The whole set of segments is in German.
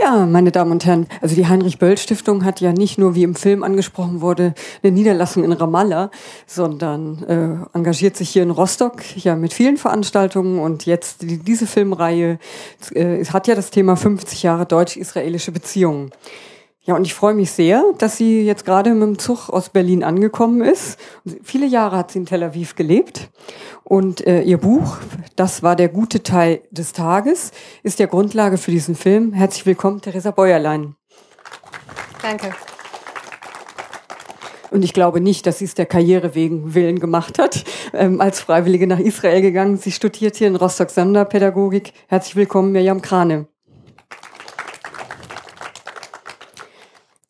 Ja, meine Damen und Herren, also die Heinrich-Böll-Stiftung hat ja nicht nur, wie im Film angesprochen wurde, eine Niederlassung in Ramallah, sondern äh, engagiert sich hier in Rostock ja mit vielen Veranstaltungen und jetzt die, diese Filmreihe äh, hat ja das Thema 50 Jahre deutsch-israelische Beziehungen. Ja, und ich freue mich sehr, dass sie jetzt gerade mit dem Zug aus Berlin angekommen ist. Viele Jahre hat sie in Tel Aviv gelebt. Und äh, ihr Buch, das war der gute Teil des Tages, ist der Grundlage für diesen Film. Herzlich willkommen, Theresa Bäuerlein. Danke. Und ich glaube nicht, dass sie es der Karriere wegen Willen gemacht hat, ähm, als Freiwillige nach Israel gegangen. Sie studiert hier in Rostock Sonderpädagogik. Herzlich willkommen, Mirjam Krane.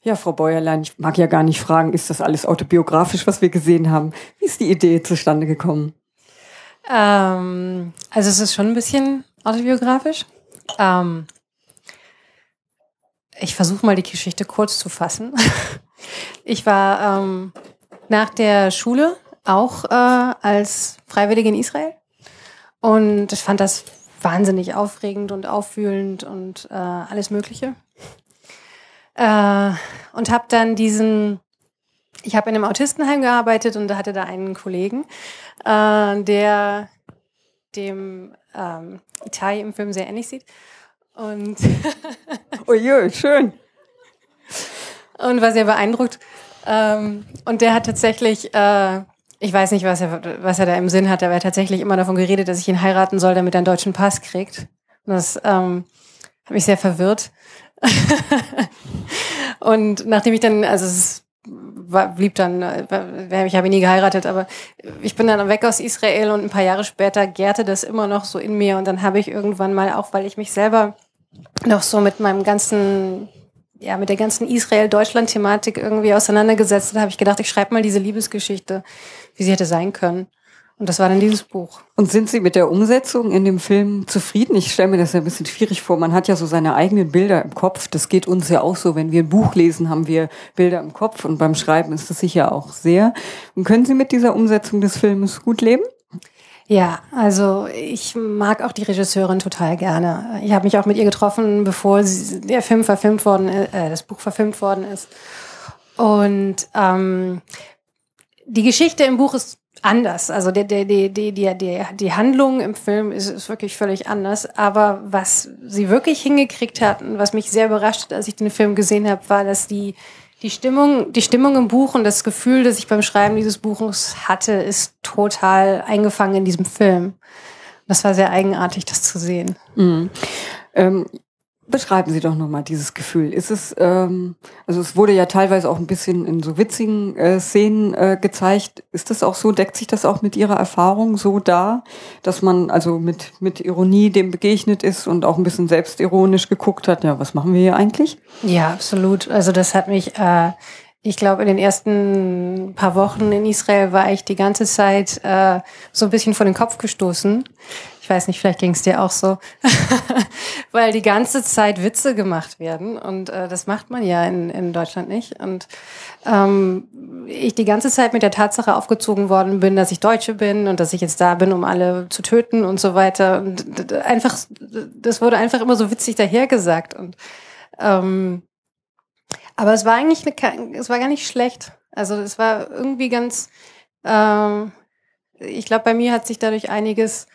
Ja, Frau Bäuerlein, ich mag ja gar nicht fragen, ist das alles autobiografisch, was wir gesehen haben? Wie ist die Idee zustande gekommen? Ähm, also es ist schon ein bisschen autobiografisch. Ähm, ich versuche mal die Geschichte kurz zu fassen. Ich war ähm, nach der Schule auch äh, als Freiwillige in Israel und ich fand das wahnsinnig aufregend und auffühlend und äh, alles Mögliche. Äh, und habe dann diesen, ich habe in einem Autistenheim gearbeitet und da hatte da einen Kollegen, äh, der dem ähm, Itai im Film sehr ähnlich sieht. Und Oje, schön. Und war sehr beeindruckt. Ähm, und der hat tatsächlich, äh, ich weiß nicht, was er, was er da im Sinn hat, aber er hat tatsächlich immer davon geredet, dass ich ihn heiraten soll, damit er einen deutschen Pass kriegt. Und das ähm, hat mich sehr verwirrt. und nachdem ich dann, also es war, blieb dann, äh, ich habe ihn nie geheiratet, aber ich bin dann weg aus Israel und ein paar Jahre später gärte das immer noch so in mir und dann habe ich irgendwann mal auch, weil ich mich selber noch so mit meinem ganzen, ja, mit der ganzen Israel-Deutschland-Thematik irgendwie auseinandergesetzt, da habe ich gedacht, ich schreibe mal diese Liebesgeschichte, wie sie hätte sein können. Und das war dann dieses Buch. Und sind Sie mit der Umsetzung in dem Film zufrieden? Ich stelle mir das ja ein bisschen schwierig vor. Man hat ja so seine eigenen Bilder im Kopf. Das geht uns ja auch so. Wenn wir ein Buch lesen, haben wir Bilder im Kopf. Und beim Schreiben ist das sicher auch sehr. Und können Sie mit dieser Umsetzung des Filmes gut leben? Ja, also ich mag auch die Regisseurin total gerne. Ich habe mich auch mit ihr getroffen, bevor sie, der Film verfilmt worden, äh, das Buch verfilmt worden ist. Und ähm, die Geschichte im Buch ist anders. Also die, die, die, die, die, die Handlung im Film ist, ist wirklich völlig anders. Aber was sie wirklich hingekriegt hat und was mich sehr überrascht hat, als ich den Film gesehen habe, war, dass die, die Stimmung, die Stimmung im Buch und das Gefühl, das ich beim Schreiben dieses Buches hatte, ist total eingefangen in diesem Film. Das war sehr eigenartig, das zu sehen. Mhm. Ähm, Beschreiben Sie doch nochmal dieses Gefühl. Ist es, ähm, also es wurde ja teilweise auch ein bisschen in so witzigen äh, Szenen äh, gezeigt. Ist das auch so, deckt sich das auch mit Ihrer Erfahrung so da, dass man also mit, mit Ironie dem begegnet ist und auch ein bisschen selbstironisch geguckt hat, ja, was machen wir hier eigentlich? Ja, absolut. Also das hat mich, äh, ich glaube, in den ersten paar Wochen in Israel war ich die ganze Zeit äh, so ein bisschen vor den Kopf gestoßen ich weiß nicht, vielleicht ging es dir auch so, weil die ganze Zeit Witze gemacht werden und äh, das macht man ja in, in Deutschland nicht. Und ähm, ich die ganze Zeit mit der Tatsache aufgezogen worden bin, dass ich Deutsche bin und dass ich jetzt da bin, um alle zu töten und so weiter. Und einfach, das wurde einfach immer so witzig dahergesagt. Und ähm, aber es war eigentlich eine, es war gar nicht schlecht. Also es war irgendwie ganz, ähm, ich glaube, bei mir hat sich dadurch einiges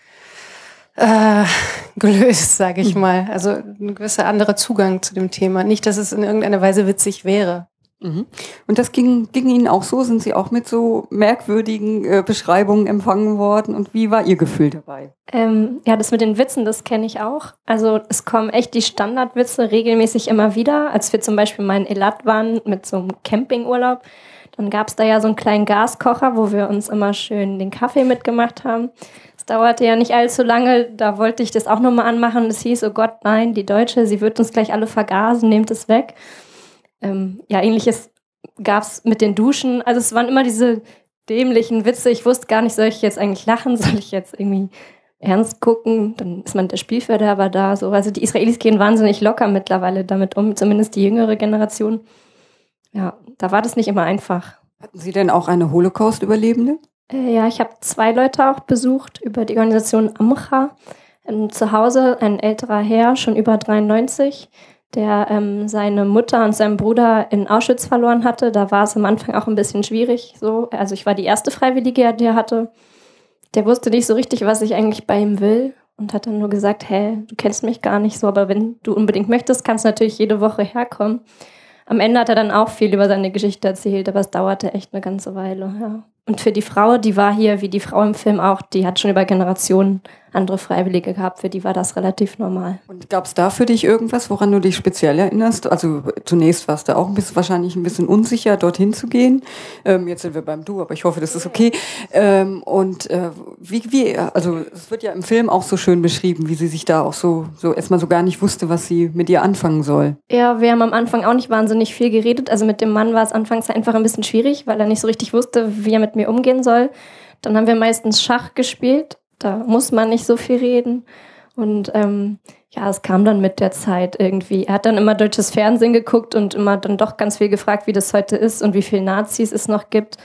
äh, gelöst, sage ich mhm. mal. Also ein gewisser anderer Zugang zu dem Thema. Nicht, dass es in irgendeiner Weise witzig wäre. Mhm. Und das ging, ging Ihnen auch so? Sind Sie auch mit so merkwürdigen äh, Beschreibungen empfangen worden? Und wie war Ihr Gefühl dabei? Ähm, ja, das mit den Witzen, das kenne ich auch. Also es kommen echt die Standardwitze regelmäßig immer wieder. Als wir zum Beispiel mal in Elat waren mit so einem Campingurlaub, dann gab es da ja so einen kleinen Gaskocher, wo wir uns immer schön den Kaffee mitgemacht haben. Es dauerte ja nicht allzu lange, da wollte ich das auch nochmal anmachen. Es hieß, oh Gott, nein, die Deutsche, sie wird uns gleich alle vergasen, nehmt es weg. Ähm, ja, ähnliches gab es mit den Duschen. Also es waren immer diese dämlichen Witze. Ich wusste gar nicht, soll ich jetzt eigentlich lachen, soll ich jetzt irgendwie ernst gucken? Dann ist man der Spielverderber da. So. Also die Israelis gehen wahnsinnig locker mittlerweile damit um, zumindest die jüngere Generation. Ja, da war das nicht immer einfach. Hatten Sie denn auch eine Holocaust-Überlebende? Äh, ja, ich habe zwei Leute auch besucht über die Organisation Amcha. Ähm, zu Hause ein älterer Herr, schon über 93, der ähm, seine Mutter und seinen Bruder in Auschwitz verloren hatte. Da war es am Anfang auch ein bisschen schwierig. So, also ich war die erste Freiwillige, die er hatte. Der wusste nicht so richtig, was ich eigentlich bei ihm will und hat dann nur gesagt, hä, du kennst mich gar nicht so, aber wenn du unbedingt möchtest, kannst du natürlich jede Woche herkommen. Am Ende hat er dann auch viel über seine Geschichte erzählt, aber es dauerte echt eine ganze Weile, ja. Und für die Frau, die war hier, wie die Frau im Film auch, die hat schon über Generationen andere Freiwillige gehabt, für die war das relativ normal. Und gab es da für dich irgendwas, woran du dich speziell erinnerst? Also zunächst warst du auch ein bisschen, wahrscheinlich ein bisschen unsicher, dorthin zu gehen. Ähm, jetzt sind wir beim Du, aber ich hoffe, das ist okay. Ähm, und äh, wie, wie, also es wird ja im Film auch so schön beschrieben, wie sie sich da auch so, so erstmal so gar nicht wusste, was sie mit ihr anfangen soll. Ja, wir haben am Anfang auch nicht wahnsinnig viel geredet. Also mit dem Mann war es anfangs einfach ein bisschen schwierig, weil er nicht so richtig wusste, wie er mit mir umgehen soll. Dann haben wir meistens Schach gespielt da muss man nicht so viel reden. Und ähm, ja, es kam dann mit der Zeit irgendwie. Er hat dann immer deutsches Fernsehen geguckt und immer dann doch ganz viel gefragt, wie das heute ist und wie viele Nazis es noch gibt.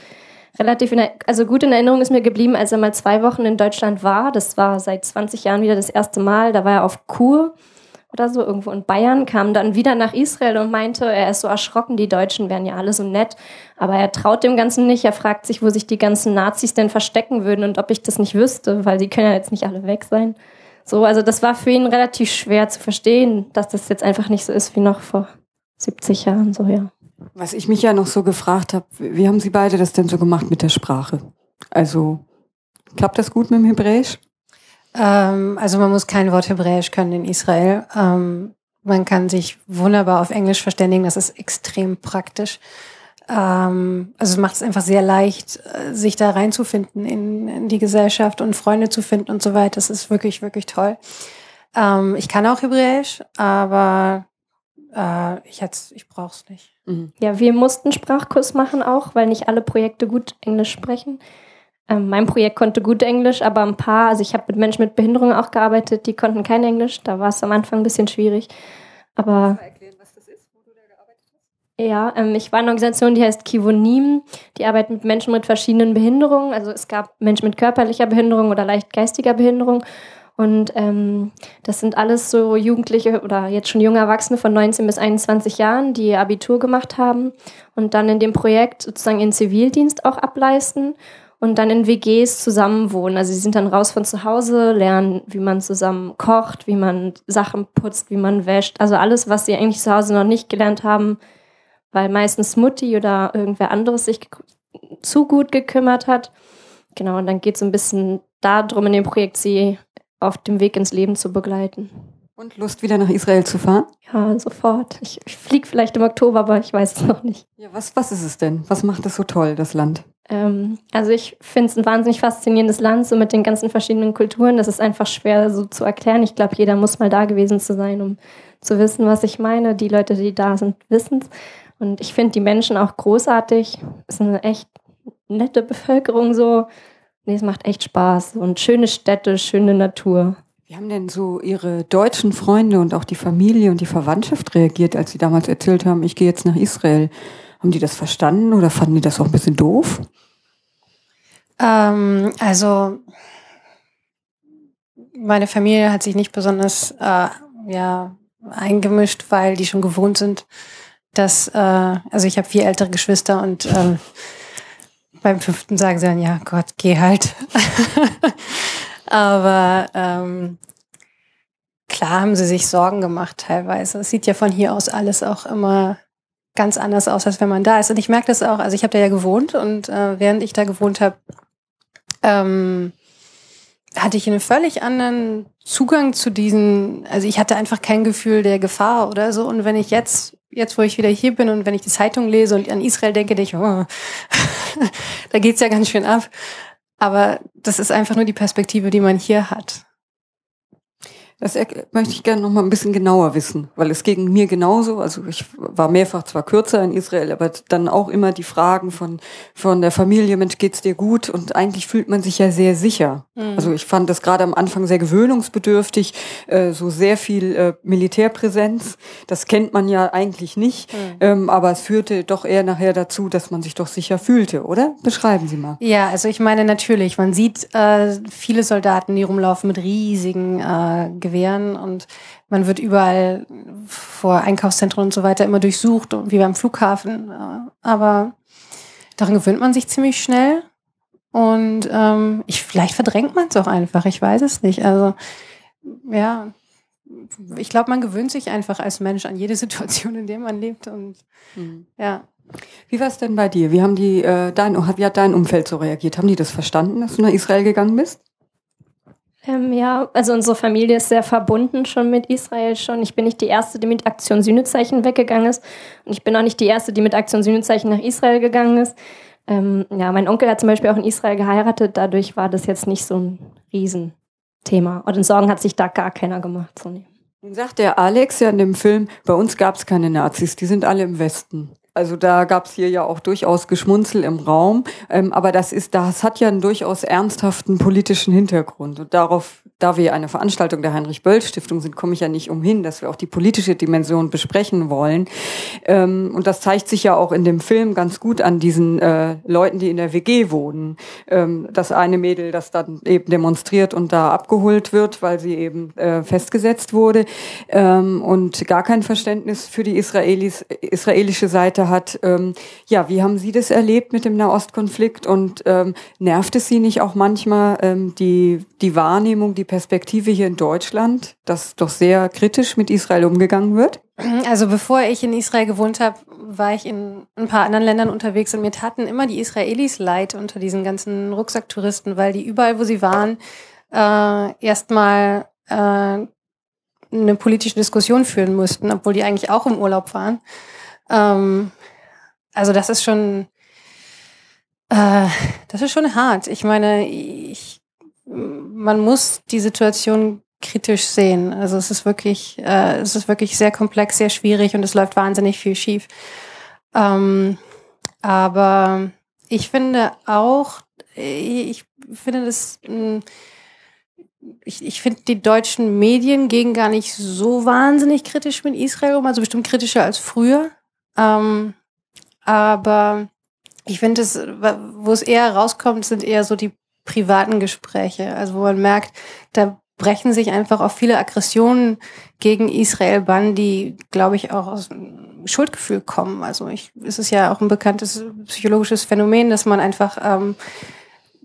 Relativ, in, also gut in Erinnerung ist mir geblieben, als er mal zwei Wochen in Deutschland war. Das war seit 20 Jahren wieder das erste Mal. Da war er auf Kur oder so irgendwo in Bayern, kam dann wieder nach Israel und meinte, er ist so erschrocken, die Deutschen wären ja alle so nett, aber er traut dem Ganzen nicht. Er fragt sich, wo sich die ganzen Nazis denn verstecken würden und ob ich das nicht wüsste, weil die können ja jetzt nicht alle weg sein. So, also das war für ihn relativ schwer zu verstehen, dass das jetzt einfach nicht so ist wie noch vor 70 Jahren, so ja. Was ich mich ja noch so gefragt habe, wie haben Sie beide das denn so gemacht mit der Sprache? Also klappt das gut mit dem Hebräisch? Ähm, also man muss kein Wort Hebräisch können in Israel. Ähm, man kann sich wunderbar auf Englisch verständigen. Das ist extrem praktisch. Ähm, also es macht es einfach sehr leicht, äh, sich da reinzufinden in, in, die Gesellschaft und Freunde zu finden und so weiter. Das ist wirklich, wirklich toll. Ähm, ich kann auch Hebräisch, aber äh, ich, ich brauche es nicht. Mhm. Ja, wir mussten Sprachkurs machen auch, weil nicht alle Projekte gut Englisch sprechen. Ähm, mein Projekt konnte gut Englisch, aber ein paar, also ich habe mit Menschen mit Behinderungen auch gearbeitet, die konnten kein Englisch. Da war es am Anfang ein bisschen schwierig. Aber ja, ähm, ich war in einer Organisation, die heißt Kivonim. Die arbeitet mit Menschen mit verschiedenen Behinderungen. Also es gab Menschen mit körperlicher Behinderung oder leicht geistiger Behinderung. Und ähm, das sind alles so Jugendliche oder jetzt schon junge Erwachsene von 19 bis 21 Jahren, die ihr Abitur gemacht haben und dann in dem Projekt sozusagen ihren Zivildienst auch ableisten und dann in WGs zusammenwohnen. Also sie sind dann raus von zu Hause, lernen, wie man zusammen kocht, wie man Sachen putzt, wie man wäscht. Also alles, was sie eigentlich zu Hause noch nicht gelernt haben, weil meistens Mutti oder irgendwer anderes sich zu gut gekümmert hat. Genau, und dann geht es ein bisschen darum, in dem Projekt sie auf dem Weg ins Leben zu begleiten. Und Lust, wieder nach Israel zu fahren? Ja, sofort. Ich, ich fliege vielleicht im Oktober, aber ich weiß es noch nicht. Ja, was, was ist es denn? Was macht es so toll, das Land? Ähm, also ich finde es ein wahnsinnig faszinierendes Land, so mit den ganzen verschiedenen Kulturen. Das ist einfach schwer so zu erklären. Ich glaube, jeder muss mal da gewesen zu sein, um zu wissen, was ich meine. Die Leute, die da sind, wissen es. Und ich finde die Menschen auch großartig. Es ist eine echt nette Bevölkerung so. Nee, es macht echt Spaß. Und schöne Städte, schöne Natur. Wie haben denn so Ihre deutschen Freunde und auch die Familie und die Verwandtschaft reagiert, als Sie damals erzählt haben, ich gehe jetzt nach Israel? Haben die das verstanden oder fanden die das auch ein bisschen doof? Ähm, also meine Familie hat sich nicht besonders äh, ja, eingemischt, weil die schon gewohnt sind, dass, äh, also ich habe vier ältere Geschwister und äh, beim fünften sagen sie dann, ja Gott, geh halt. Aber ähm, klar haben sie sich Sorgen gemacht teilweise. Es sieht ja von hier aus alles auch immer ganz anders aus, als wenn man da ist. Und ich merke das auch, also ich habe da ja gewohnt und äh, während ich da gewohnt habe, ähm, hatte ich einen völlig anderen Zugang zu diesen, also ich hatte einfach kein Gefühl der Gefahr oder so. Und wenn ich jetzt, jetzt wo ich wieder hier bin und wenn ich die Zeitung lese und an Israel denke, denke ich, oh, da geht's ja ganz schön ab. Aber das ist einfach nur die Perspektive, die man hier hat. Das möchte ich gerne noch mal ein bisschen genauer wissen, weil es ging mir genauso. Also ich war mehrfach zwar kürzer in Israel, aber dann auch immer die Fragen von von der Familie, Mensch, geht's dir gut? Und eigentlich fühlt man sich ja sehr sicher. Mhm. Also ich fand das gerade am Anfang sehr gewöhnungsbedürftig, äh, so sehr viel äh, Militärpräsenz. Das kennt man ja eigentlich nicht, mhm. ähm, aber es führte doch eher nachher dazu, dass man sich doch sicher fühlte, oder? Beschreiben Sie mal. Ja, also ich meine natürlich, man sieht äh, viele Soldaten, die rumlaufen mit riesigen äh, Gewehren und man wird überall vor Einkaufszentren und so weiter immer durchsucht, wie beim Flughafen. Aber daran gewöhnt man sich ziemlich schnell. Und ähm, ich, vielleicht verdrängt man es auch einfach, ich weiß es nicht. Also ja, ich glaube, man gewöhnt sich einfach als Mensch an jede Situation, in der man lebt. Und mhm. ja. Wie war es denn bei dir? Wie haben die äh, dein, wie hat dein Umfeld so reagiert? Haben die das verstanden, dass du nach Israel gegangen bist? Ähm, ja, also unsere Familie ist sehr verbunden schon mit Israel schon. Ich bin nicht die erste, die mit Aktion Sühnezeichen weggegangen ist. Und ich bin auch nicht die erste, die mit Aktion Sühnezeichen nach Israel gegangen ist. Ähm, ja, mein Onkel hat zum Beispiel auch in Israel geheiratet. Dadurch war das jetzt nicht so ein Riesenthema. Und in Sorgen hat sich da gar keiner gemacht. Nun sagt der Alex ja in dem Film, bei uns gab es keine Nazis, die sind alle im Westen. Also da gab es hier ja auch durchaus Geschmunzel im Raum, ähm, aber das ist, das hat ja einen durchaus ernsthaften politischen Hintergrund. Und darauf, da wir eine Veranstaltung der Heinrich-Böll-Stiftung sind, komme ich ja nicht umhin, dass wir auch die politische Dimension besprechen wollen. Ähm, und das zeigt sich ja auch in dem Film ganz gut an diesen äh, Leuten, die in der WG wohnen. Ähm, das eine Mädel, das dann eben demonstriert und da abgeholt wird, weil sie eben äh, festgesetzt wurde ähm, und gar kein Verständnis für die Israelis, israelische Seite hat. Ähm, ja, wie haben Sie das erlebt mit dem Nahostkonflikt und ähm, nervt es Sie nicht auch manchmal ähm, die, die Wahrnehmung, die Perspektive hier in Deutschland, dass doch sehr kritisch mit Israel umgegangen wird? Also bevor ich in Israel gewohnt habe, war ich in ein paar anderen Ländern unterwegs und mir taten immer die Israelis leid unter diesen ganzen Rucksacktouristen, weil die überall, wo sie waren, äh, erstmal äh, eine politische Diskussion führen mussten, obwohl die eigentlich auch im Urlaub waren. Ähm, also das ist schon, äh, das ist schon hart. Ich meine, ich, man muss die Situation kritisch sehen. Also es ist wirklich, äh, es ist wirklich sehr komplex, sehr schwierig und es läuft wahnsinnig viel schief. Ähm, aber ich finde auch, ich finde das, hm, ich, ich finde die deutschen Medien gehen gar nicht so wahnsinnig kritisch mit Israel um, also bestimmt kritischer als früher. Ähm, aber ich finde es, wo es eher rauskommt, sind eher so die privaten Gespräche. Also wo man merkt, da brechen sich einfach auch viele Aggressionen gegen Israel Bann, die, glaube ich, auch aus Schuldgefühl kommen. Also ich, es ist ja auch ein bekanntes psychologisches Phänomen, dass man einfach ähm,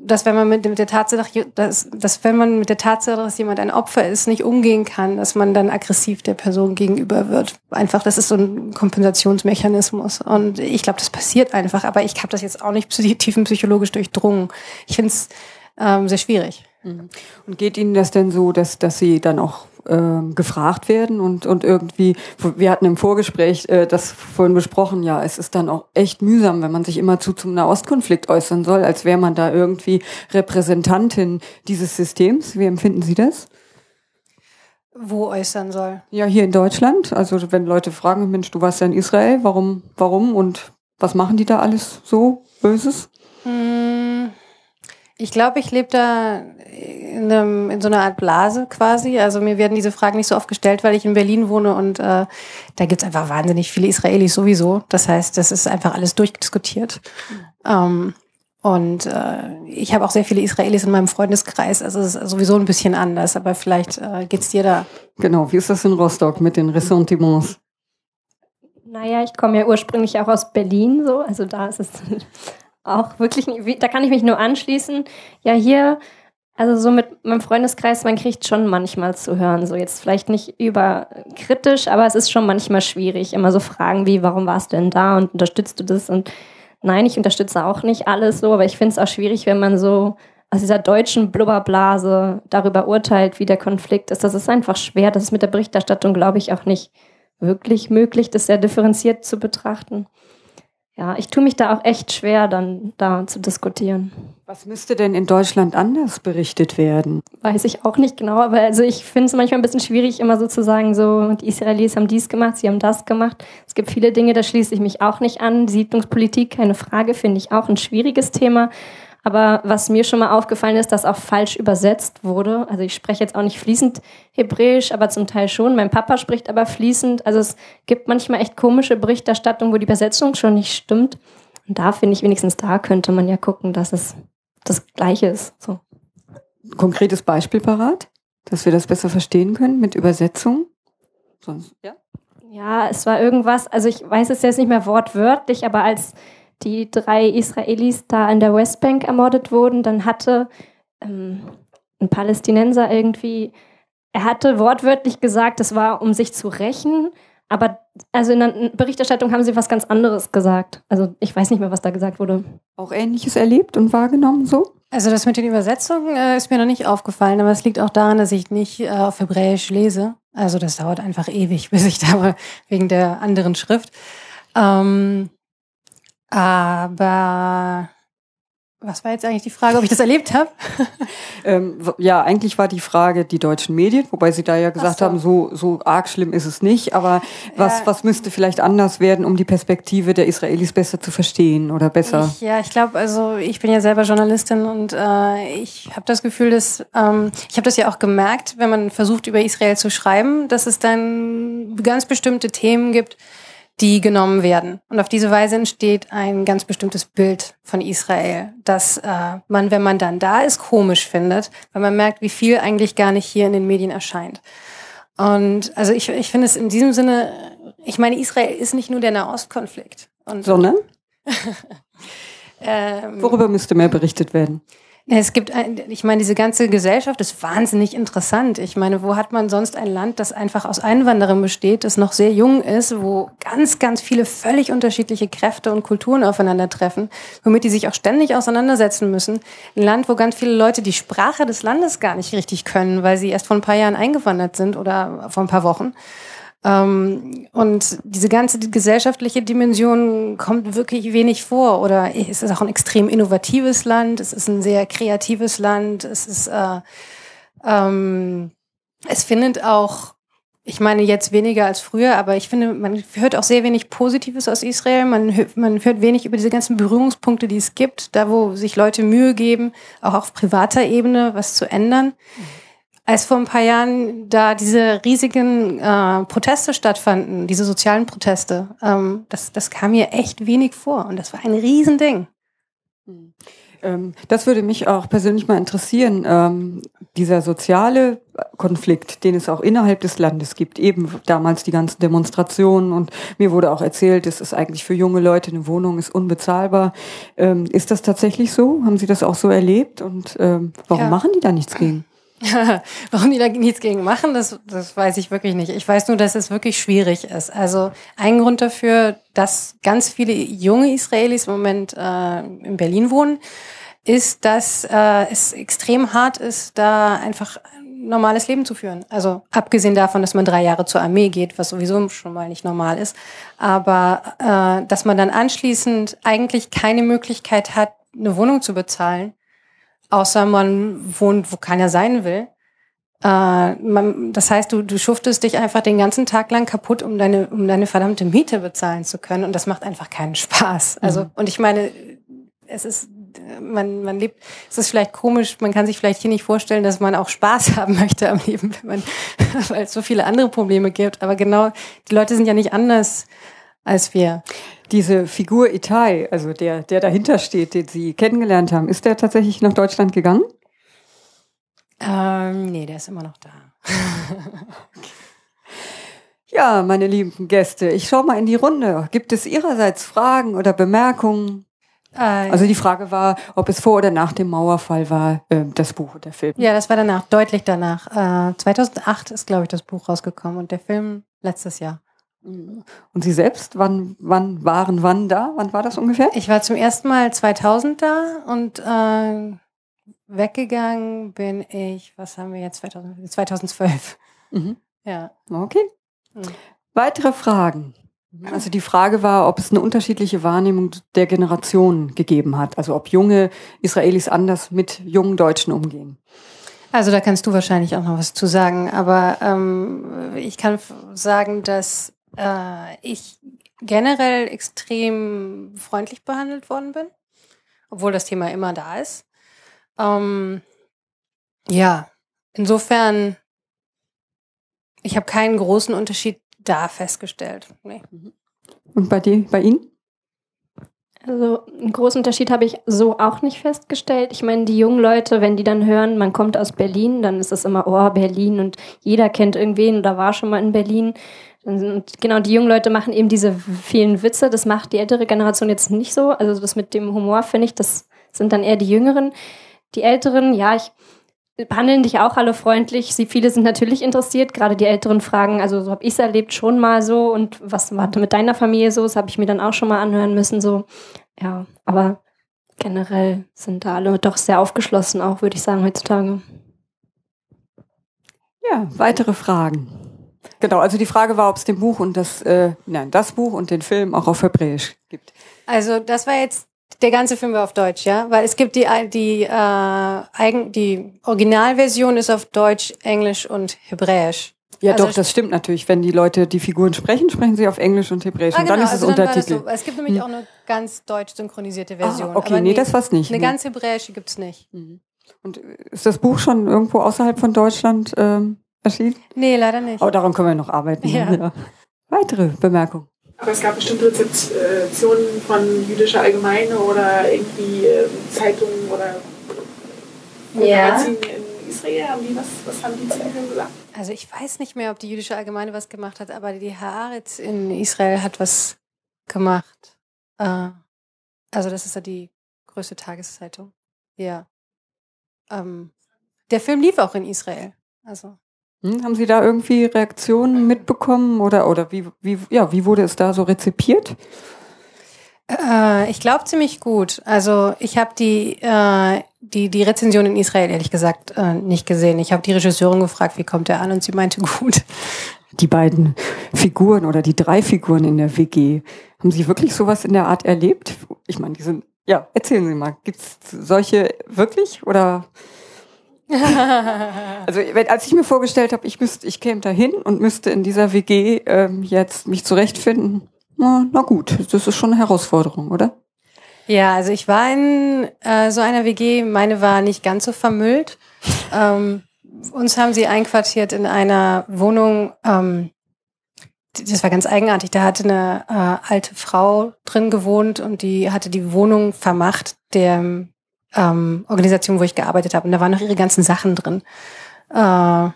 dass wenn man mit, mit der Tatsache, dass, dass wenn man mit der Tatsache, dass jemand ein Opfer ist, nicht umgehen kann, dass man dann aggressiv der Person gegenüber wird. Einfach, das ist so ein Kompensationsmechanismus. Und ich glaube, das passiert einfach, aber ich habe das jetzt auch nicht tiefenpsychologisch durchdrungen. Ich finde es ähm, sehr schwierig. Mhm. Und geht Ihnen das denn so, dass, dass Sie dann auch ähm, gefragt werden und, und irgendwie, wir hatten im Vorgespräch äh, das vorhin besprochen, ja, es ist dann auch echt mühsam, wenn man sich immer zu zum Nahostkonflikt äußern soll, als wäre man da irgendwie Repräsentantin dieses Systems. Wie empfinden Sie das? Wo äußern soll? Ja, hier in Deutschland. Also wenn Leute fragen, Mensch, du warst ja in Israel, warum, warum und was machen die da alles so Böses? Hm. Ich glaube, ich lebe da in, einem, in so einer Art Blase quasi. Also mir werden diese Fragen nicht so oft gestellt, weil ich in Berlin wohne und äh, da gibt's einfach wahnsinnig viele Israelis sowieso. Das heißt, das ist einfach alles durchdiskutiert. Mhm. Ähm, und äh, ich habe auch sehr viele Israelis in meinem Freundeskreis. Also es ist sowieso ein bisschen anders, aber vielleicht äh, geht's dir da. Genau, wie ist das in Rostock mit den Ressentiments? Naja, ich komme ja ursprünglich auch aus Berlin so, also da ist es auch wirklich, da kann ich mich nur anschließen. Ja, hier, also so mit meinem Freundeskreis, man kriegt schon manchmal zu hören, so jetzt vielleicht nicht überkritisch, aber es ist schon manchmal schwierig. Immer so Fragen wie, warum warst du denn da und unterstützt du das? Und nein, ich unterstütze auch nicht alles so, aber ich finde es auch schwierig, wenn man so aus dieser deutschen Blubberblase darüber urteilt, wie der Konflikt ist. Das ist einfach schwer. Das ist mit der Berichterstattung, glaube ich, auch nicht wirklich möglich, das sehr differenziert zu betrachten ja, ich tue mich da auch echt schwer, dann da zu diskutieren. Was müsste denn in Deutschland anders berichtet werden? Weiß ich auch nicht genau, aber also ich finde es manchmal ein bisschen schwierig, immer so zu sagen, so die Israelis haben dies gemacht, sie haben das gemacht. Es gibt viele Dinge, da schließe ich mich auch nicht an. Siedlungspolitik, keine Frage, finde ich auch ein schwieriges Thema. Aber was mir schon mal aufgefallen ist, dass auch falsch übersetzt wurde. Also ich spreche jetzt auch nicht fließend Hebräisch, aber zum Teil schon. Mein Papa spricht aber fließend. Also es gibt manchmal echt komische Berichterstattung, wo die Übersetzung schon nicht stimmt. Und da finde ich wenigstens, da könnte man ja gucken, dass es das Gleiche ist. So. Konkretes Beispiel parat? dass wir das besser verstehen können mit Übersetzung? Sonst, ja? Ja, es war irgendwas, also ich weiß es jetzt nicht mehr wortwörtlich, aber als die drei Israelis da an der Westbank ermordet wurden, dann hatte ähm, ein Palästinenser irgendwie, er hatte wortwörtlich gesagt, es war, um sich zu rächen, aber also in der Berichterstattung haben sie was ganz anderes gesagt. Also ich weiß nicht mehr, was da gesagt wurde. Auch Ähnliches erlebt und wahrgenommen so? Also das mit den Übersetzungen äh, ist mir noch nicht aufgefallen, aber es liegt auch daran, dass ich nicht äh, auf Hebräisch lese. Also das dauert einfach ewig, bis ich da mal wegen der anderen Schrift. Ähm, aber was war jetzt eigentlich die Frage, ob ich das erlebt habe? ähm, ja, eigentlich war die Frage die deutschen Medien, wobei Sie da ja gesagt so. haben, so, so arg schlimm ist es nicht. Aber was, ja. was müsste vielleicht anders werden, um die Perspektive der Israelis besser zu verstehen oder besser? Ich, ja, ich glaube, also ich bin ja selber Journalistin und äh, ich habe das Gefühl, dass ähm, ich habe das ja auch gemerkt, wenn man versucht über Israel zu schreiben, dass es dann ganz bestimmte Themen gibt, die genommen werden. Und auf diese Weise entsteht ein ganz bestimmtes Bild von Israel, das äh, man, wenn man dann da ist, komisch findet, weil man merkt, wie viel eigentlich gar nicht hier in den Medien erscheint. Und also ich, ich finde es in diesem Sinne, ich meine, Israel ist nicht nur der Nahostkonflikt. Und, Sondern? ähm, Worüber müsste mehr berichtet werden? Es gibt, ein, ich meine, diese ganze Gesellschaft ist wahnsinnig interessant. Ich meine, wo hat man sonst ein Land, das einfach aus Einwanderern besteht, das noch sehr jung ist, wo ganz, ganz viele völlig unterschiedliche Kräfte und Kulturen aufeinandertreffen, womit die sich auch ständig auseinandersetzen müssen. Ein Land, wo ganz viele Leute die Sprache des Landes gar nicht richtig können, weil sie erst vor ein paar Jahren eingewandert sind oder vor ein paar Wochen. Ähm, und diese ganze gesellschaftliche Dimension kommt wirklich wenig vor. Oder es ist auch ein extrem innovatives Land, es ist ein sehr kreatives Land, es ist, äh, ähm, es findet auch, ich meine jetzt weniger als früher, aber ich finde, man hört auch sehr wenig Positives aus Israel. Man, hört, man hört wenig über diese ganzen Berührungspunkte, die es gibt, da wo sich Leute Mühe geben, auch auf privater Ebene was zu ändern. Mhm als vor ein paar Jahren da diese riesigen äh, Proteste stattfanden, diese sozialen Proteste, ähm, das, das kam mir echt wenig vor und das war ein Riesending. Hm. Ähm, das würde mich auch persönlich mal interessieren, ähm, dieser soziale Konflikt, den es auch innerhalb des Landes gibt, eben damals die ganzen Demonstrationen und mir wurde auch erzählt, es ist eigentlich für junge Leute eine Wohnung ist unbezahlbar. Ähm, ist das tatsächlich so? Haben Sie das auch so erlebt und ähm, warum ja. machen die da nichts gegen? Warum die da nichts gegen machen, das, das weiß ich wirklich nicht. Ich weiß nur, dass es wirklich schwierig ist. Also ein Grund dafür, dass ganz viele junge Israelis im Moment äh, in Berlin wohnen, ist, dass äh, es extrem hart ist, da einfach ein normales Leben zu führen. Also abgesehen davon, dass man drei Jahre zur Armee geht, was sowieso schon mal nicht normal ist, aber äh, dass man dann anschließend eigentlich keine Möglichkeit hat, eine Wohnung zu bezahlen außer man wohnt, wo keiner sein will. Äh, man, das heißt, du, du schuftest dich einfach den ganzen Tag lang kaputt, um deine, um deine verdammte Miete bezahlen zu können. Und das macht einfach keinen Spaß. Also, mhm. und ich meine, es ist, man, man lebt, es ist vielleicht komisch, man kann sich vielleicht hier nicht vorstellen, dass man auch Spaß haben möchte am Leben, wenn man, weil es so viele andere Probleme gibt. Aber genau, die Leute sind ja nicht anders als wir diese Figur Itai, also der, der dahinter steht, den Sie kennengelernt haben, ist der tatsächlich nach Deutschland gegangen? Ähm, nee, der ist immer noch da. ja, meine lieben Gäste, ich schaue mal in die Runde. Gibt es Ihrerseits Fragen oder Bemerkungen? Äh, also die Frage war, ob es vor oder nach dem Mauerfall war, äh, das Buch und der Film. Ja, das war danach, deutlich danach. Äh, 2008 ist, glaube ich, das Buch rausgekommen und der Film letztes Jahr. Und Sie selbst, wann, wann waren wann da? Wann war das ungefähr? Ich war zum ersten Mal 2000 da und äh, weggegangen bin ich, was haben wir jetzt, 2000, 2012. Mhm. Ja. Okay. Mhm. Weitere Fragen? Also die Frage war, ob es eine unterschiedliche Wahrnehmung der Generationen gegeben hat. Also ob junge Israelis anders mit jungen Deutschen umgehen. Also da kannst du wahrscheinlich auch noch was zu sagen. Aber ähm, ich kann sagen, dass äh, ich generell extrem freundlich behandelt worden bin, obwohl das Thema immer da ist. Ähm, ja, insofern, ich habe keinen großen Unterschied da festgestellt. Nee. Und bei dir, bei Ihnen? Also einen großen Unterschied habe ich so auch nicht festgestellt. Ich meine, die jungen Leute, wenn die dann hören, man kommt aus Berlin, dann ist es immer, oh, Berlin und jeder kennt irgendwen oder war schon mal in Berlin. Und genau, die jungen Leute machen eben diese vielen Witze. Das macht die ältere Generation jetzt nicht so. Also das mit dem Humor finde ich, das sind dann eher die Jüngeren. Die Älteren, ja, ich behandeln dich auch alle freundlich. Sie viele sind natürlich interessiert, gerade die älteren fragen, also so habe ich es erlebt schon mal so und was war mit deiner Familie so? Das habe ich mir dann auch schon mal anhören müssen so. Ja, aber generell sind da alle doch sehr aufgeschlossen auch, würde ich sagen heutzutage. Ja, weitere Fragen. Genau, also die Frage war, ob es den Buch und das, äh, nein, das Buch und den Film auch auf Hebräisch gibt. Also das war jetzt der ganze Film war auf Deutsch, ja, weil es gibt die die äh, eigen die Originalversion ist auf Deutsch, Englisch und Hebräisch. Ja, also doch, das stimmt natürlich. Wenn die Leute die Figuren sprechen, sprechen sie auf Englisch und Hebräisch. Ah, und dann genau, ist es also Untertitel. So. Es gibt nämlich hm. auch eine ganz deutsch synchronisierte ah, Version. Ah, okay, nee, das war's nicht. Eine nee. ganz hebräische gibt's nicht. Mhm. Und ist das Buch schon irgendwo außerhalb von Deutschland ähm, erschienen? Nee, leider nicht. Aber daran können wir noch arbeiten. Ja. ja. Weitere Bemerkungen? Aber es gab bestimmte Rezeptionen von jüdischer Allgemeine oder irgendwie ähm, Zeitungen oder ja. Magazinen in Israel. Haben die was, was haben die zu dem gesagt? Also ich weiß nicht mehr, ob die jüdische Allgemeine was gemacht hat, aber die Haaretz in Israel hat was gemacht. Äh, also das ist ja die größte Tageszeitung. Ja. Ähm, der Film lief auch in Israel. Also hm, haben Sie da irgendwie Reaktionen mitbekommen oder, oder wie, wie, ja, wie wurde es da so rezipiert? Äh, ich glaube ziemlich gut. Also ich habe die, äh, die, die Rezension in Israel ehrlich gesagt äh, nicht gesehen. Ich habe die Regisseurin gefragt, wie kommt der an und sie meinte gut. Die beiden Figuren oder die drei Figuren in der WG, haben Sie wirklich sowas in der Art erlebt? Ich meine, die sind, ja, erzählen Sie mal, gibt es solche wirklich oder? also als ich mir vorgestellt habe, ich müsste, ich käme da hin und müsste in dieser WG ähm, jetzt mich zurechtfinden, na, na gut, das ist schon eine Herausforderung, oder? Ja, also ich war in äh, so einer WG, meine war nicht ganz so vermüllt. ähm, uns haben sie einquartiert in einer Wohnung, ähm, das war ganz eigenartig. Da hatte eine äh, alte Frau drin gewohnt und die hatte die Wohnung vermacht der ähm, Organisation, wo ich gearbeitet habe. Und da waren noch ihre ganzen Sachen drin. Äh,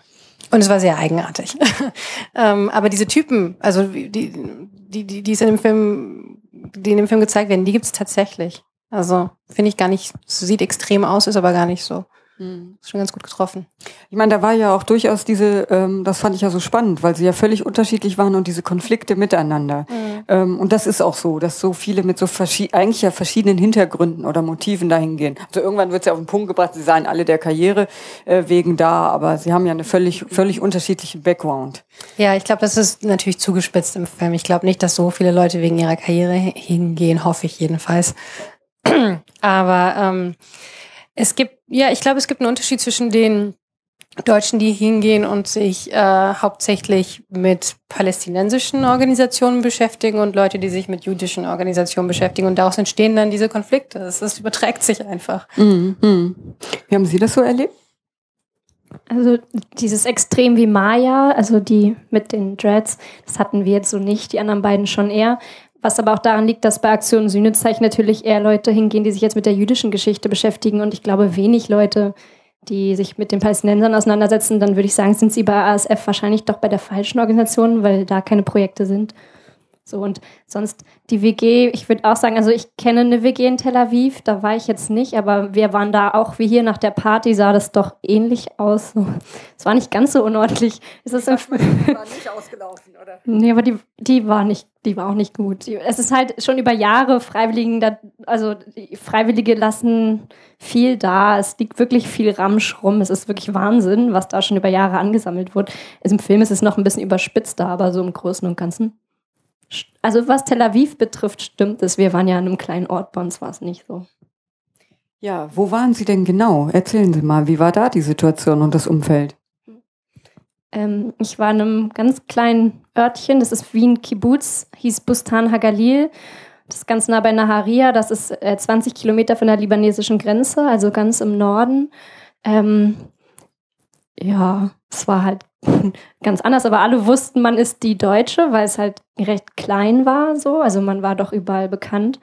und es war sehr eigenartig. ähm, aber diese Typen, also die, die, die, die es in dem Film, die in dem Film gezeigt werden, die gibt es tatsächlich. Also finde ich gar nicht, sieht extrem aus, ist aber gar nicht so. Mhm. Schon ganz gut getroffen. Ich meine, da war ja auch durchaus diese, ähm, das fand ich ja so spannend, weil sie ja völlig unterschiedlich waren und diese Konflikte miteinander. Mhm. Ähm, und das ist auch so, dass so viele mit so eigentlich ja verschiedenen Hintergründen oder Motiven dahin gehen. Also irgendwann wird es ja auf den Punkt gebracht, sie seien alle der Karriere äh, wegen da, aber sie haben ja eine völlig, völlig unterschiedliche Background. Ja, ich glaube, das ist natürlich zugespitzt im Film. Ich glaube nicht, dass so viele Leute wegen ihrer Karriere hingehen, hoffe ich jedenfalls. aber ähm, es gibt, ja, ich glaube, es gibt einen Unterschied zwischen den Deutschen, die hingehen und sich äh, hauptsächlich mit palästinensischen Organisationen beschäftigen und Leute, die sich mit jüdischen Organisationen beschäftigen. Und daraus entstehen dann diese Konflikte. Das, das überträgt sich einfach. Mhm. Wie haben Sie das so erlebt? Also dieses Extrem wie Maya, also die mit den Dreads, das hatten wir jetzt so nicht, die anderen beiden schon eher. Was aber auch daran liegt, dass bei Aktion Sühnezeichen natürlich eher Leute hingehen, die sich jetzt mit der jüdischen Geschichte beschäftigen. Und ich glaube, wenig Leute, die sich mit den Palästinensern auseinandersetzen, dann würde ich sagen, sind sie bei ASF wahrscheinlich doch bei der falschen Organisation, weil da keine Projekte sind. So und sonst die WG, ich würde auch sagen, also ich kenne eine WG in Tel Aviv, da war ich jetzt nicht, aber wir waren da auch wie hier nach der Party, sah das doch ähnlich aus. Es war nicht ganz so unordentlich. Ist das war nicht ausgelaufen, oder? Nee, aber die, die war nicht, die war auch nicht gut. Es ist halt schon über Jahre Freiwilligen, da, also Freiwillige lassen viel da. Es liegt wirklich viel Ramsch rum. Es ist wirklich Wahnsinn, was da schon über Jahre angesammelt wird. Also Im Film ist es noch ein bisschen überspitzt da, aber so im Großen und Ganzen also was Tel Aviv betrifft, stimmt es. Wir waren ja in einem kleinen Ort, bei uns war es nicht so. Ja, wo waren Sie denn genau? Erzählen Sie mal, wie war da die Situation und das Umfeld? Ähm, ich war in einem ganz kleinen Örtchen, das ist Wien Kibbutz, hieß Bustan Hagalil. Das ist ganz nah bei Naharia, das ist äh, 20 Kilometer von der libanesischen Grenze, also ganz im Norden. Ähm, ja, es war halt ganz anders, aber alle wussten, man ist die Deutsche, weil es halt recht klein war, so. Also man war doch überall bekannt.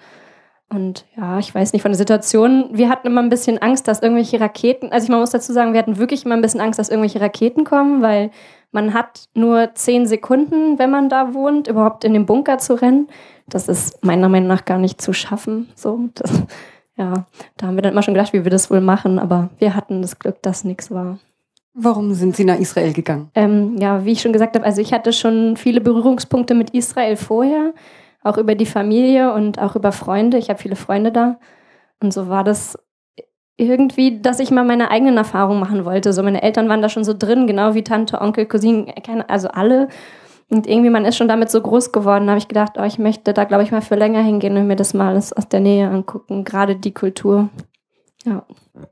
Und ja, ich weiß nicht, von der Situation, wir hatten immer ein bisschen Angst, dass irgendwelche Raketen, also ich man muss dazu sagen, wir hatten wirklich immer ein bisschen Angst, dass irgendwelche Raketen kommen, weil man hat nur zehn Sekunden, wenn man da wohnt, überhaupt in den Bunker zu rennen. Das ist meiner Meinung nach gar nicht zu schaffen. So, das, ja, da haben wir dann immer schon gedacht, wie wir das wohl machen, aber wir hatten das Glück, dass nichts war. Warum sind Sie nach Israel gegangen? Ähm, ja, wie ich schon gesagt habe, also ich hatte schon viele Berührungspunkte mit Israel vorher auch über die Familie und auch über Freunde. Ich habe viele Freunde da. Und so war das irgendwie, dass ich mal meine eigenen Erfahrungen machen wollte. So meine Eltern waren da schon so drin, genau wie Tante, Onkel, Cousinen, also alle. Und irgendwie, man ist schon damit so groß geworden, Da habe ich gedacht, oh, ich möchte da, glaube ich, mal für länger hingehen und mir das mal aus der Nähe angucken, gerade die Kultur. Ja.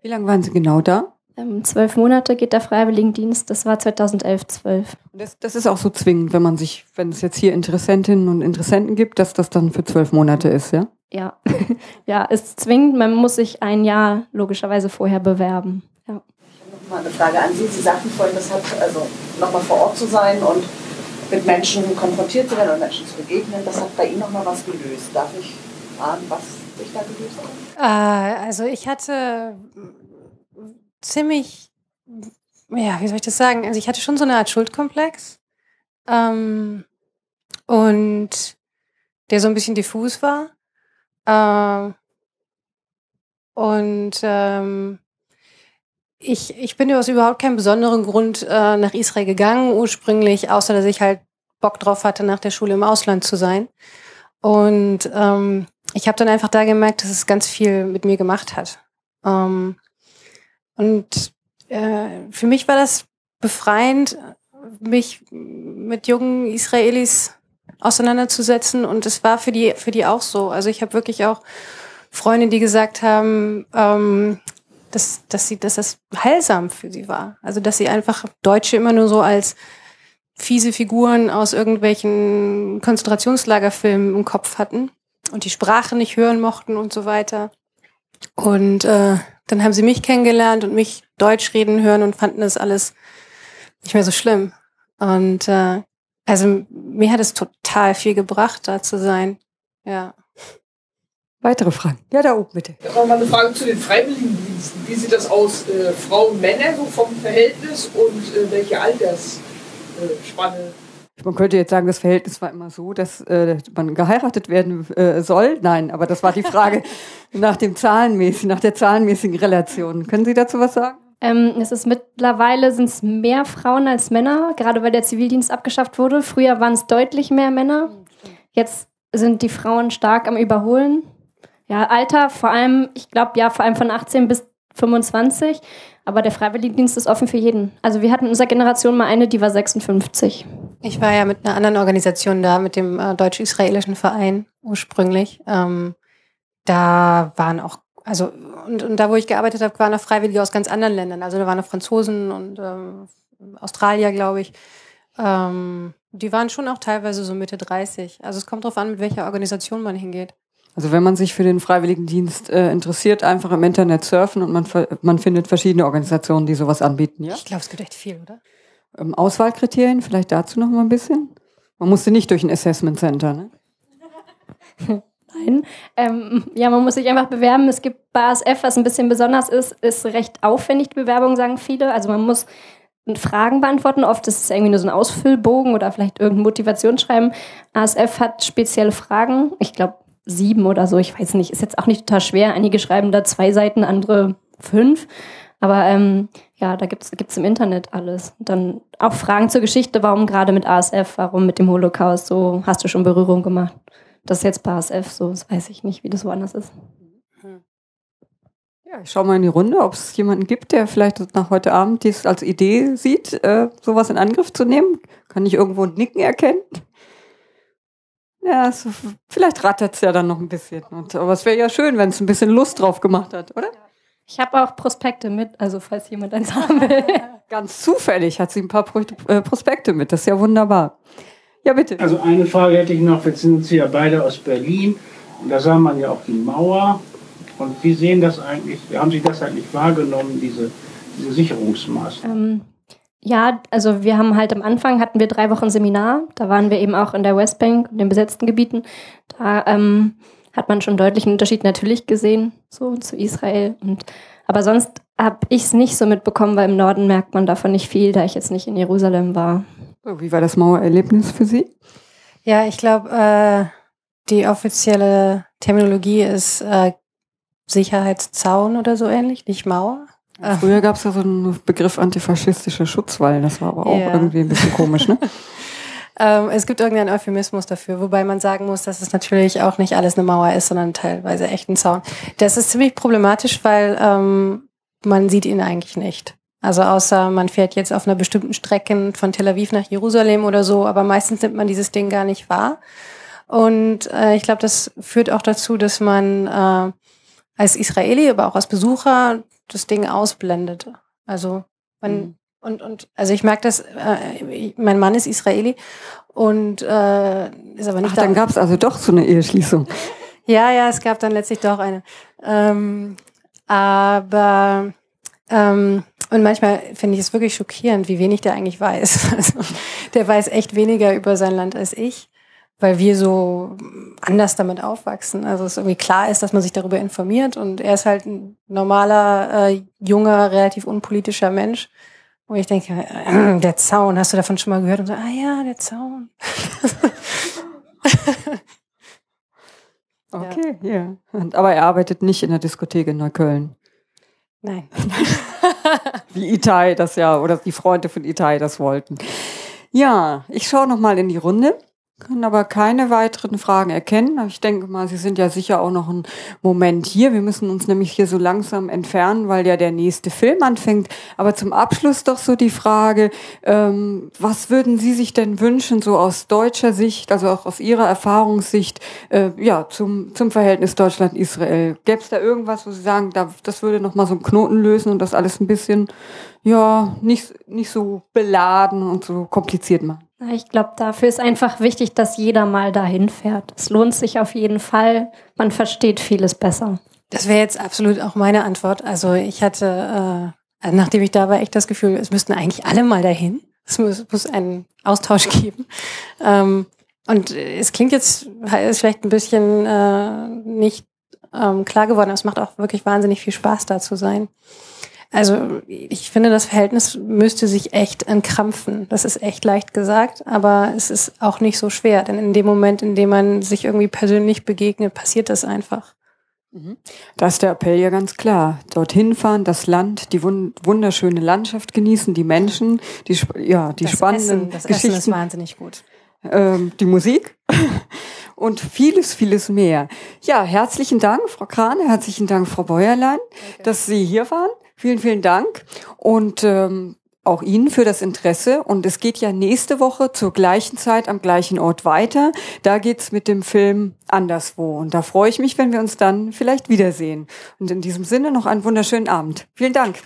Wie lange waren Sie genau da? Ähm, zwölf Monate geht der Freiwilligendienst. Das war 2011, 12. Das, das ist auch so zwingend, wenn man sich, wenn es jetzt hier Interessentinnen und Interessenten gibt, dass das dann für zwölf Monate ist, ja? Ja, ja, ist zwingend. Man muss sich ein Jahr logischerweise vorher bewerben. Ja. Ich habe noch mal eine Frage an Sie. Sie sagten vorhin, das hat also nochmal vor Ort zu sein und mit Menschen konfrontiert zu werden und Menschen zu begegnen, das hat bei Ihnen nochmal was gelöst. Darf ich fragen, was sich da gelöst hat? Äh, also ich hatte ziemlich, ja, wie soll ich das sagen? Also ich hatte schon so eine Art Schuldkomplex. Ähm, und der so ein bisschen diffus war. Äh, und ähm, ich, ich bin aus überhaupt keinem besonderen Grund äh, nach Israel gegangen, ursprünglich, außer dass ich halt Bock drauf hatte, nach der Schule im Ausland zu sein. Und ähm, ich habe dann einfach da gemerkt, dass es ganz viel mit mir gemacht hat. Ähm, und äh, für mich war das befreiend, mich mit jungen Israelis auseinanderzusetzen. Und es war für die, für die auch so. Also ich habe wirklich auch Freunde, die gesagt haben, ähm, dass, dass, sie, dass das heilsam für sie war. Also dass sie einfach Deutsche immer nur so als fiese Figuren aus irgendwelchen Konzentrationslagerfilmen im Kopf hatten und die Sprache nicht hören mochten und so weiter. Und äh, dann haben sie mich kennengelernt und mich Deutsch reden hören und fanden das alles nicht mehr so schlimm. Und äh, also mir hat es total viel gebracht, da zu sein. Ja. Weitere Fragen? Ja, da oben bitte. Ich habe mal eine Frage zu den Freiwilligendiensten. Wie sieht das aus, äh, Frauen, Männer, so vom Verhältnis und äh, welche Altersspanne? Man könnte jetzt sagen, das Verhältnis war immer so, dass äh, man geheiratet werden äh, soll. Nein, aber das war die Frage nach dem zahlenmäßigen, nach der zahlenmäßigen Relation. Können Sie dazu was sagen? Ähm, es ist mittlerweile sind es mehr Frauen als Männer, gerade weil der Zivildienst abgeschafft wurde. Früher waren es deutlich mehr Männer. Jetzt sind die Frauen stark am Überholen. Ja, Alter, vor allem, ich glaube, ja, vor allem von 18 bis 25. Aber der Freiwilligendienst ist offen für jeden. Also wir hatten in unserer Generation mal eine, die war 56. Ich war ja mit einer anderen Organisation da, mit dem äh, deutsch-israelischen Verein ursprünglich. Ähm, da waren auch, also und, und da, wo ich gearbeitet habe, waren auch Freiwillige aus ganz anderen Ländern. Also da waren auch Franzosen und ähm, Australier, glaube ich. Ähm, die waren schon auch teilweise so Mitte 30. Also es kommt darauf an, mit welcher Organisation man hingeht. Also wenn man sich für den Freiwilligendienst äh, interessiert, einfach im Internet surfen und man, man findet verschiedene Organisationen, die sowas anbieten, ja? Ich glaube, es gibt echt viel, oder? Ähm, Auswahlkriterien, vielleicht dazu noch mal ein bisschen? Man musste nicht durch ein Assessment Center, ne? Nein. Ähm, ja, man muss sich einfach bewerben. Es gibt bei ASF, was ein bisschen besonders ist, ist recht aufwendig, die Bewerbung, sagen viele. Also man muss Fragen beantworten. Oft ist es irgendwie nur so ein Ausfüllbogen oder vielleicht irgendein Motivationsschreiben. ASF hat spezielle Fragen. Ich glaube, sieben oder so, ich weiß nicht, ist jetzt auch nicht total schwer. Einige schreiben da zwei Seiten, andere fünf. Aber ähm, ja, da gibt's gibt's im Internet alles. Und dann auch Fragen zur Geschichte, warum gerade mit ASF, warum mit dem Holocaust, so hast du schon Berührung gemacht. Das ist jetzt bei ASF so, das weiß ich nicht, wie das woanders ist. Ja, ich schaue mal in die Runde, ob es jemanden gibt, der vielleicht nach heute Abend dies als Idee sieht, äh, sowas in Angriff zu nehmen. Kann ich irgendwo ein Nicken erkennen? Ja, so, vielleicht rattert es ja dann noch ein bisschen. Und, aber es wäre ja schön, wenn es ein bisschen Lust drauf gemacht hat, oder? Ich habe auch Prospekte mit, also falls jemand eins haben will. Ganz zufällig hat sie ein paar äh, Prospekte mit. Das ist ja wunderbar. Ja, bitte. Also eine Frage hätte ich noch. Jetzt sind Sie ja beide aus Berlin. Und da sah man ja auch die Mauer. Und wie sehen das eigentlich, wie haben Sie das eigentlich wahrgenommen, diese, diese Sicherungsmaßnahmen? Ähm, ja, also wir haben halt am Anfang hatten wir drei Wochen Seminar. Da waren wir eben auch in der Westbank und den besetzten Gebieten. Da ähm, hat man schon deutlichen Unterschied natürlich gesehen, so zu Israel. Und, aber sonst habe ich es nicht so mitbekommen, weil im Norden merkt man davon nicht viel, da ich jetzt nicht in Jerusalem war. Wie war das Mauererlebnis für Sie? Ja, ich glaube, äh, die offizielle Terminologie ist äh, Sicherheitszaun oder so ähnlich, nicht Mauer. Früher gab es ja so einen Begriff antifaschistischer Schutzwall, das war aber auch ja. irgendwie ein bisschen komisch, ne? ähm, es gibt irgendeinen Euphemismus dafür, wobei man sagen muss, dass es natürlich auch nicht alles eine Mauer ist, sondern teilweise echt ein Zaun. Das ist ziemlich problematisch, weil ähm, man sieht ihn eigentlich nicht. Also außer man fährt jetzt auf einer bestimmten Strecke von Tel Aviv nach Jerusalem oder so, aber meistens nimmt man dieses Ding gar nicht wahr. Und äh, ich glaube, das führt auch dazu, dass man äh, als Israeli, aber auch als Besucher das Ding ausblendet. Also man mhm. Und und also ich merke das. Äh, mein Mann ist Israeli und äh, ist aber nicht. Ach, da. dann gab es also doch so eine Eheschließung. ja, ja, es gab dann letztlich doch eine. Ähm, aber ähm, und manchmal finde ich es wirklich schockierend, wie wenig der eigentlich weiß. Also, der weiß echt weniger über sein Land als ich, weil wir so anders damit aufwachsen. Also es irgendwie klar ist, dass man sich darüber informiert und er ist halt ein normaler, äh, junger, relativ unpolitischer Mensch. Wo ich denke, äh, der Zaun, hast du davon schon mal gehört? Und so, ah ja, der Zaun. okay, ja. ja. Aber er arbeitet nicht in der Diskothek in Neukölln. Nein. Wie Itai das ja, oder die Freunde von Itai das wollten. Ja, ich schaue nochmal in die Runde können aber keine weiteren Fragen erkennen. Ich denke mal, Sie sind ja sicher auch noch einen Moment hier. Wir müssen uns nämlich hier so langsam entfernen, weil ja der nächste Film anfängt. Aber zum Abschluss doch so die Frage, ähm, was würden Sie sich denn wünschen, so aus deutscher Sicht, also auch aus Ihrer Erfahrungssicht, äh, ja, zum, zum Verhältnis Deutschland-Israel? Gäbe es da irgendwas, wo Sie sagen, da, das würde noch mal so einen Knoten lösen und das alles ein bisschen, ja, nicht, nicht so beladen und so kompliziert machen? Ich glaube, dafür ist einfach wichtig, dass jeder mal dahin fährt. Es lohnt sich auf jeden Fall. Man versteht vieles besser. Das wäre jetzt absolut auch meine Antwort. Also ich hatte, äh, nachdem ich da war, echt das Gefühl, es müssten eigentlich alle mal dahin. Es muss, muss einen Austausch geben. Ähm, und es klingt jetzt ist vielleicht ein bisschen äh, nicht ähm, klar geworden, aber es macht auch wirklich wahnsinnig viel Spaß, da zu sein. Also ich finde, das Verhältnis müsste sich echt entkrampfen. Das ist echt leicht gesagt, aber es ist auch nicht so schwer, denn in dem Moment, in dem man sich irgendwie persönlich begegnet, passiert das einfach. Mhm. Da ist der Appell ja ganz klar. Dorthin fahren, das Land, die wunderschöne Landschaft genießen, die Menschen, die, ja, die das spannenden Essen, das Geschichten. Essen ist wahnsinnig gut. Ähm, die Musik und vieles, vieles mehr. Ja, herzlichen Dank, Frau Krane, herzlichen Dank, Frau Bäuerlein, okay. dass Sie hier waren. Vielen, vielen Dank und ähm, auch Ihnen für das Interesse. Und es geht ja nächste Woche zur gleichen Zeit am gleichen Ort weiter. Da geht's mit dem Film anderswo. Und da freue ich mich, wenn wir uns dann vielleicht wiedersehen. Und in diesem Sinne noch einen wunderschönen Abend. Vielen Dank.